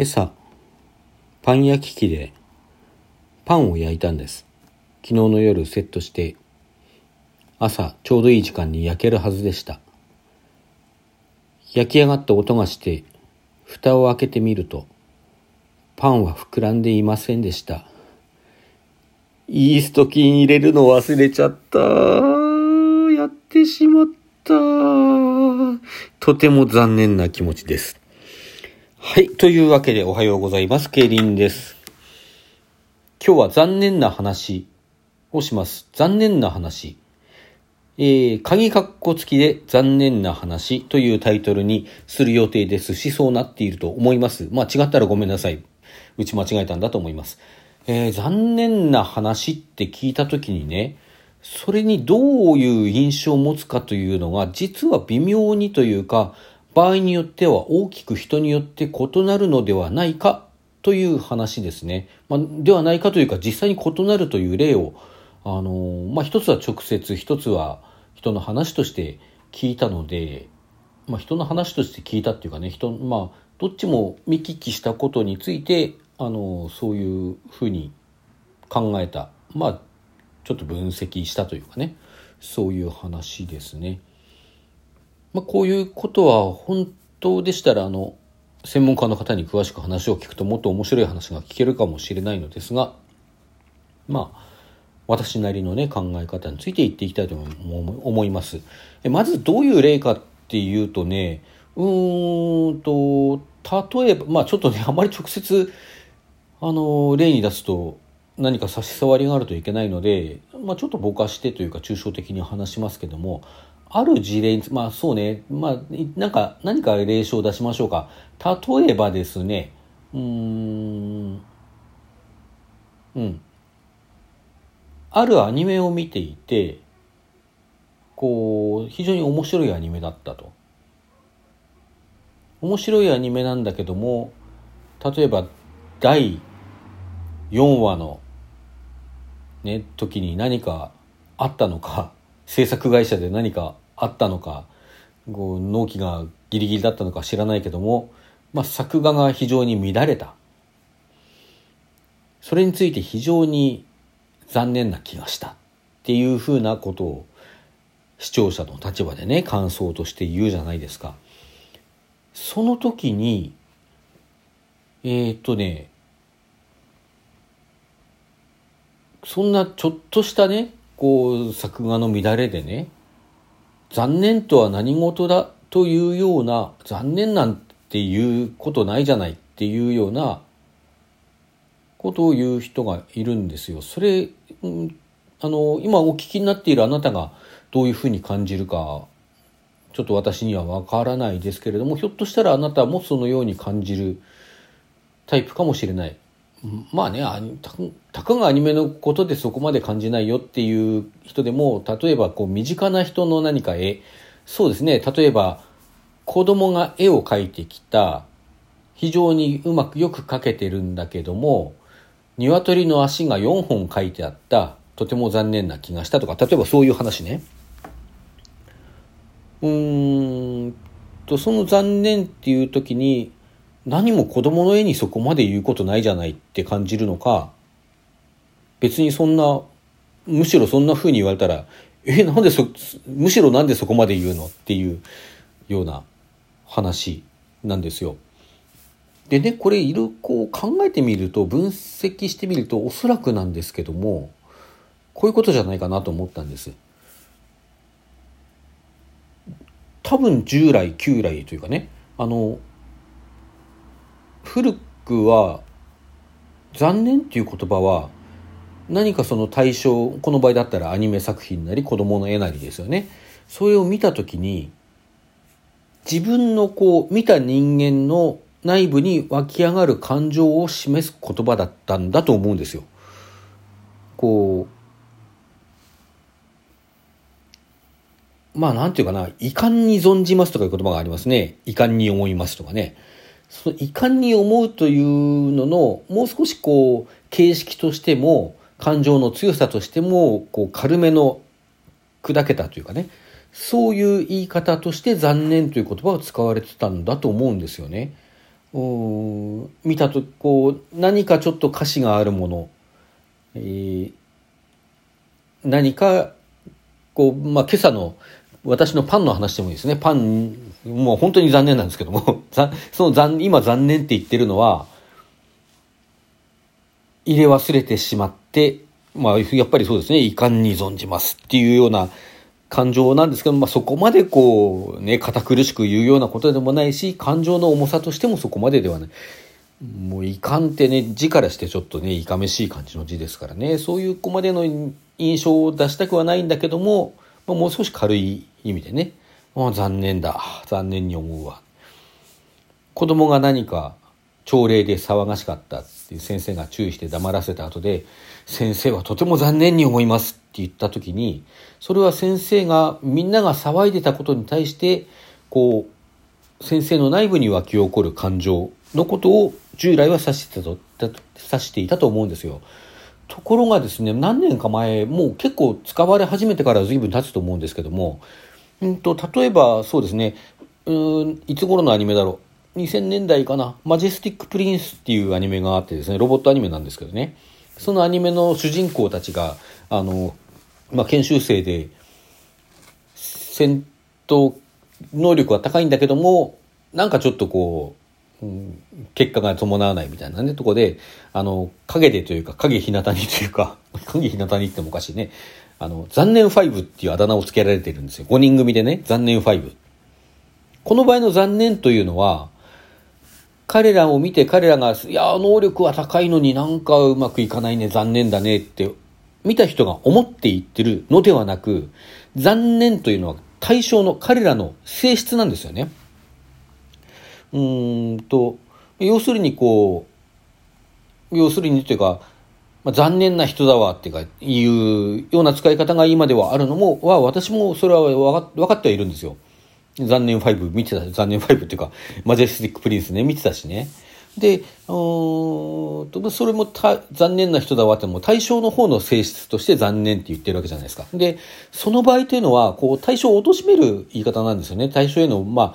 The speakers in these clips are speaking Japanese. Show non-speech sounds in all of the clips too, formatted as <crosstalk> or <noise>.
今朝パン焼き器でパンを焼いたんです。昨日の夜セットして朝ちょうどいい時間に焼けるはずでした。焼き上がった音がして蓋を開けてみるとパンは膨らんでいませんでした。イースト菌入れるの忘れちゃった。やってしまった。とても残念な気持ちです。はい。というわけでおはようございます。ケイリンです。今日は残念な話をします。残念な話。えー、鍵括弧付きで残念な話というタイトルにする予定ですし、そうなっていると思います。まあ違ったらごめんなさい。うち間違えたんだと思います。えー、残念な話って聞いたときにね、それにどういう印象を持つかというのが、実は微妙にというか、場合によっては大きく人によって異なるのではないかという話ですね。まあ、ではないかというか実際に異なるという例を、あのまあ、一つは直接、一つは人の話として聞いたので、まあ、人の話として聞いたっていうかね、人、まあ、どっちも見聞きしたことについて、あのそういうふうに考えた。まあ、ちょっと分析したというかね、そういう話ですね。まあ、こういうことは本当でしたらあの専門家の方に詳しく話を聞くともっと面白い話が聞けるかもしれないのですがまあ私なりのね考え方について言っていきたいと思います。まずどういう例かっていうとねうーんと例えばまあちょっとねあまり直接あの例に出すと何か差し障りがあるといけないので、まあ、ちょっとぼかしてというか抽象的に話しますけどもある事例まあそうね、まあ、なんか、何か例書を出しましょうか。例えばですね、うーん、うん。あるアニメを見ていて、こう、非常に面白いアニメだったと。面白いアニメなんだけども、例えば第4話のね、時に何かあったのか、制作会社で何かあったのかこう納期がギリギリだったのか知らないけども、まあ、作画が非常に乱れたそれについて非常に残念な気がしたっていうふうなことを視聴者の立場でね感想として言うじゃないですか。その時にえー、っとねそんなちょっとしたねこう作画の乱れでね残念とは何事だというような残念なんていうことないじゃないっていうようなことを言う人がいるんですよ。それ、うん、あの今お聞きになっているあなたがどういうふうに感じるかちょっと私にはわからないですけれどもひょっとしたらあなたもそのように感じるタイプかもしれない。まあねたたかがアニメのことでそこまで感じないよっていう人でも例えばこう身近な人の何か絵そうですね例えば子供が絵を描いてきた非常にうまくよく描けてるんだけども鶏の足が4本描いてあったとても残念な気がしたとか例えばそういう話ね。うーんとその残念っていう時に何も子供の絵にそこまで言うことないじゃないって感じるのか、別にそんな、むしろそんな風に言われたら、え、なんでそ、むしろなんでそこまで言うのっていうような話なんですよ。でね、これいる、こう考えてみると、分析してみると、おそらくなんですけども、こういうことじゃないかなと思ったんです。多分従来、旧来というかね、あの、古くは残念っていう言葉は何かその対象この場合だったらアニメ作品なり子供の絵なりですよねそれを見た時に自分のこう見た人間の内部に湧き上がる感情を示す言葉だったんだと思うんですよ。こうまあなんていうかな遺憾に存じますとかいう言葉がありますね遺憾に思いますとかね。その遺憾に思うというののもう少しこう形式としても感情の強さとしてもこう軽めの砕けたというかねそういう言い方として残念という言葉が使われてたんだと思うんですよね。見たとこう何かちょっと歌詞があるもの、えー、何かこう、まあ、今朝の私のパンの話でもいいですね。パン、もう本当に残念なんですけども、<laughs> その残、今残念って言ってるのは、入れ忘れてしまって、まあ、やっぱりそうですね、遺憾に存じますっていうような感情なんですけど、まあ、そこまでこう、ね、堅苦しく言うようなことでもないし、感情の重さとしてもそこまでではない。もう遺憾ってね、字からしてちょっとね、いかめしい感じの字ですからね、そういうこまでの印象を出したくはないんだけども、もう少し軽い意味でね、まあ、残念だ、残念に思うわ。子供が何か朝礼で騒がしかったっていう先生が注意して黙らせた後で、先生はとても残念に思いますって言った時に、それは先生がみんなが騒いでたことに対して、こう、先生の内部に湧き起こる感情のことを従来は指してたと、指していたと思うんですよ。ところがですね、何年か前、もう結構使われ始めてから随分経つと思うんですけども、うんと、例えばそうですね、うん、いつ頃のアニメだろう。2000年代かな。マジェスティック・プリンスっていうアニメがあってですね、ロボットアニメなんですけどね。そのアニメの主人公たちが、あの、まあ、研修生で、戦闘能力は高いんだけども、なんかちょっとこう、結果が伴わないみたいなね、とこで、あの、影でというか、影ひなたにというか、<laughs> 影ひなたにってもおかしいね。あの、残念5っていうあだ名を付けられてるんですよ。5人組でね、残念5。この場合の残念というのは、彼らを見て彼らが、いや、能力は高いのになんかうまくいかないね、残念だねって見た人が思って言ってるのではなく、残念というのは対象の彼らの性質なんですよね。うんと、要するにこう、要するにというか、まあ、残念な人だわっていうか、いうような使い方が今ではあるのも、は、私もそれは分かってはいるんですよ。残念5見てた、残念5っていうか、マジェスティックプリンスね、見てたしね。で、うんそれも残念な人だわっても対象の方の性質として残念って言ってるわけじゃないですか。で、その場合というのは、こう、対象を貶める言い方なんですよね。対象への、まあ、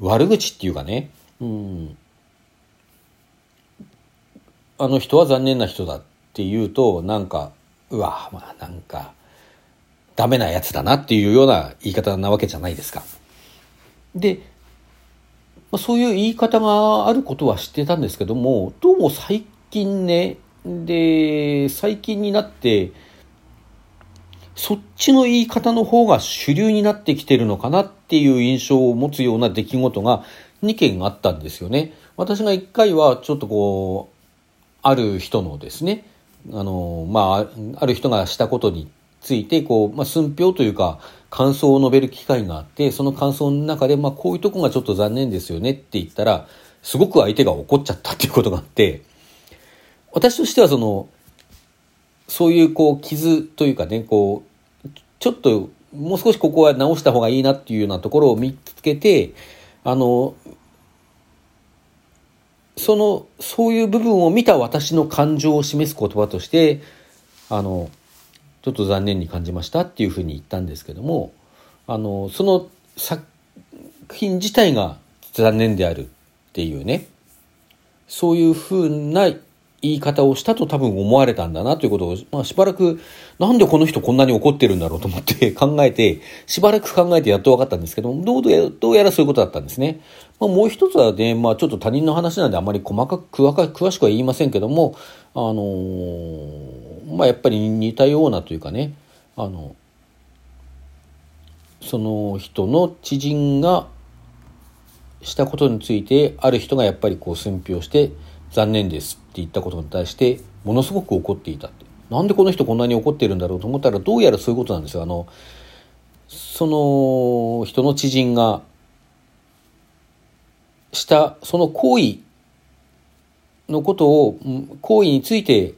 悪口っていうかね、うん、あの人は残念な人だっていうと、なんか、うわ、まあなんか、ダメなやつだなっていうような言い方なわけじゃないですか。で、まあ、そういう言い方があることは知ってたんですけども、どうも最近ね、で、最近になって、そっちの言い方の方が主流になってきてるのかなっていう印象を持つような出来事が2件あったんですよね。私が1回はちょっとこう、ある人のですね、あの、まあ、ある人がしたことについて、こう、まあ、寸評というか、感想を述べる機会があって、その感想の中で、まあ、こういうとこがちょっと残念ですよねって言ったら、すごく相手が怒っちゃったっていうことがあって、私としてはその、そういうこう傷というかね、こう、ちょっともう少しここは直した方がいいなっていうようなところを見つけて、あの、その、そういう部分を見た私の感情を示す言葉として、あの、ちょっと残念に感じましたっていうふうに言ったんですけども、あの、その作品自体が残念であるっていうね、そういうふうな言い方をしたと多分思われたんだなということを、まあしばらく、なんでこの人こんなに怒ってるんだろうと思って <laughs> 考えて、しばらく考えてやっと分かったんですけども、どうやどうやらそういうことだったんですね。まあ、もう一つはね、まあちょっと他人の話なんであまり細かく詳しくは言いませんけども、あのー、まあやっぱり似たようなというかね、あの、その人の知人がしたことについて、ある人がやっぱりこう寸評して、残念です言ったことに対してものすごく怒っていたって。なんでこの人こんなに怒ってるんだろうと思ったらどうやらそういうことなんですよ。あのその人の知人がしたその行為のことを行為について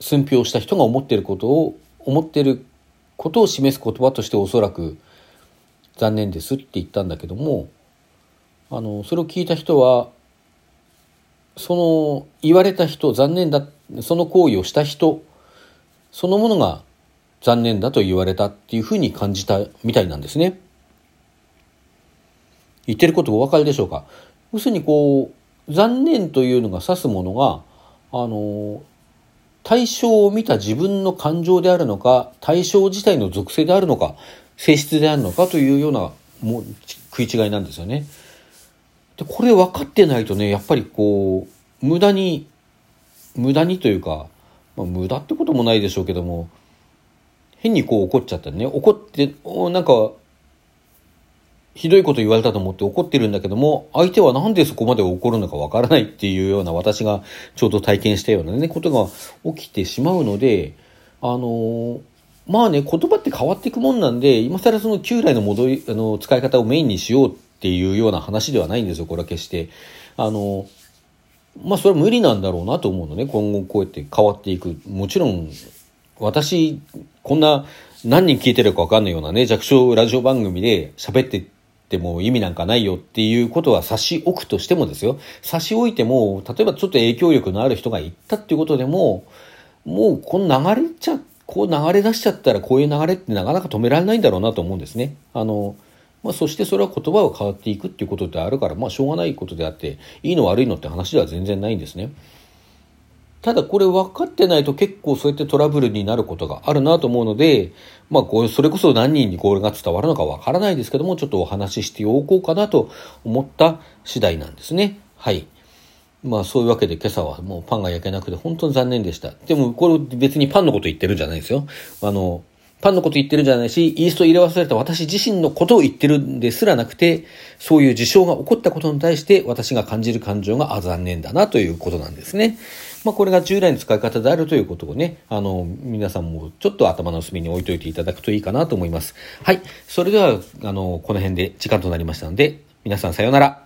寸評した人が思っていることを思っていることを示す言葉としておそらく残念ですって言ったんだけどもあのそれを聞いた人はその言われた人残念だその行為をした人そのものが残念だと言われたっていうふうに感じたみたいなんですね。言ってることお分かりでしょうか？要するにこう、残念というのが指すものが、あの、対象を見た自分の感情であるのか、対象自体の属性であるのか、性質であるのかというようなも食い違いなんですよね。で、これ分かってないとね、やっぱりこう、無駄に、無駄にというか、まあ、無駄ってこともないでしょうけども、変にこう怒っちゃったね。怒って、なんか、ひどいこと言われたと思って怒ってるんだけども、相手はなんでそこまで怒るのかわからないっていうような私がちょうど体験したようなね、ことが起きてしまうので、あのー、まあね、言葉って変わっていくもんなんで、今更その旧来の戻り、あの、使い方をメインにしようっていうような話ではないんですよ、これは決して。あの、まあそれは無理なんだろうなと思うのね、今後こうやって変わっていく。もちろん、私、こんな何人聞いてるかわかんないようなね、弱小ラジオ番組で喋ってっても意味なんかないよっていうことは差し置くとしてもですよ。差し置いても、例えばちょっと影響力のある人が言ったっていうことでも、もうこの流れちゃ、こう流れ出しちゃったらこういう流れってなかなか止められないんだろうなと思うんですね。あの、まあ、そしてそれは言葉が変わっていくっていうことであるから、まあ、しょうがないことであって、いいの悪いのって話では全然ないんですね。ただこれ分かってないと結構そうやってトラブルになることがあるなと思うので、まあこうそれこそ何人にこれが伝わるのか分からないですけども、ちょっとお話ししておこうかなと思った次第なんですね。はい。まあそういうわけで今朝はもうパンが焼けなくて本当に残念でした。でもこれ別にパンのこと言ってるんじゃないですよ。あの、パンのこと言ってるんじゃないし、イースト入れ忘れた私自身のことを言ってるんですらなくて、そういう事象が起こったことに対して私が感じる感情が、あ、残念だなということなんですね。まあ、これが従来の使い方であるということをね、あの、皆さんもちょっと頭の隅に置いといていただくといいかなと思います。はい。それでは、あの、この辺で時間となりましたので、皆さんさようなら。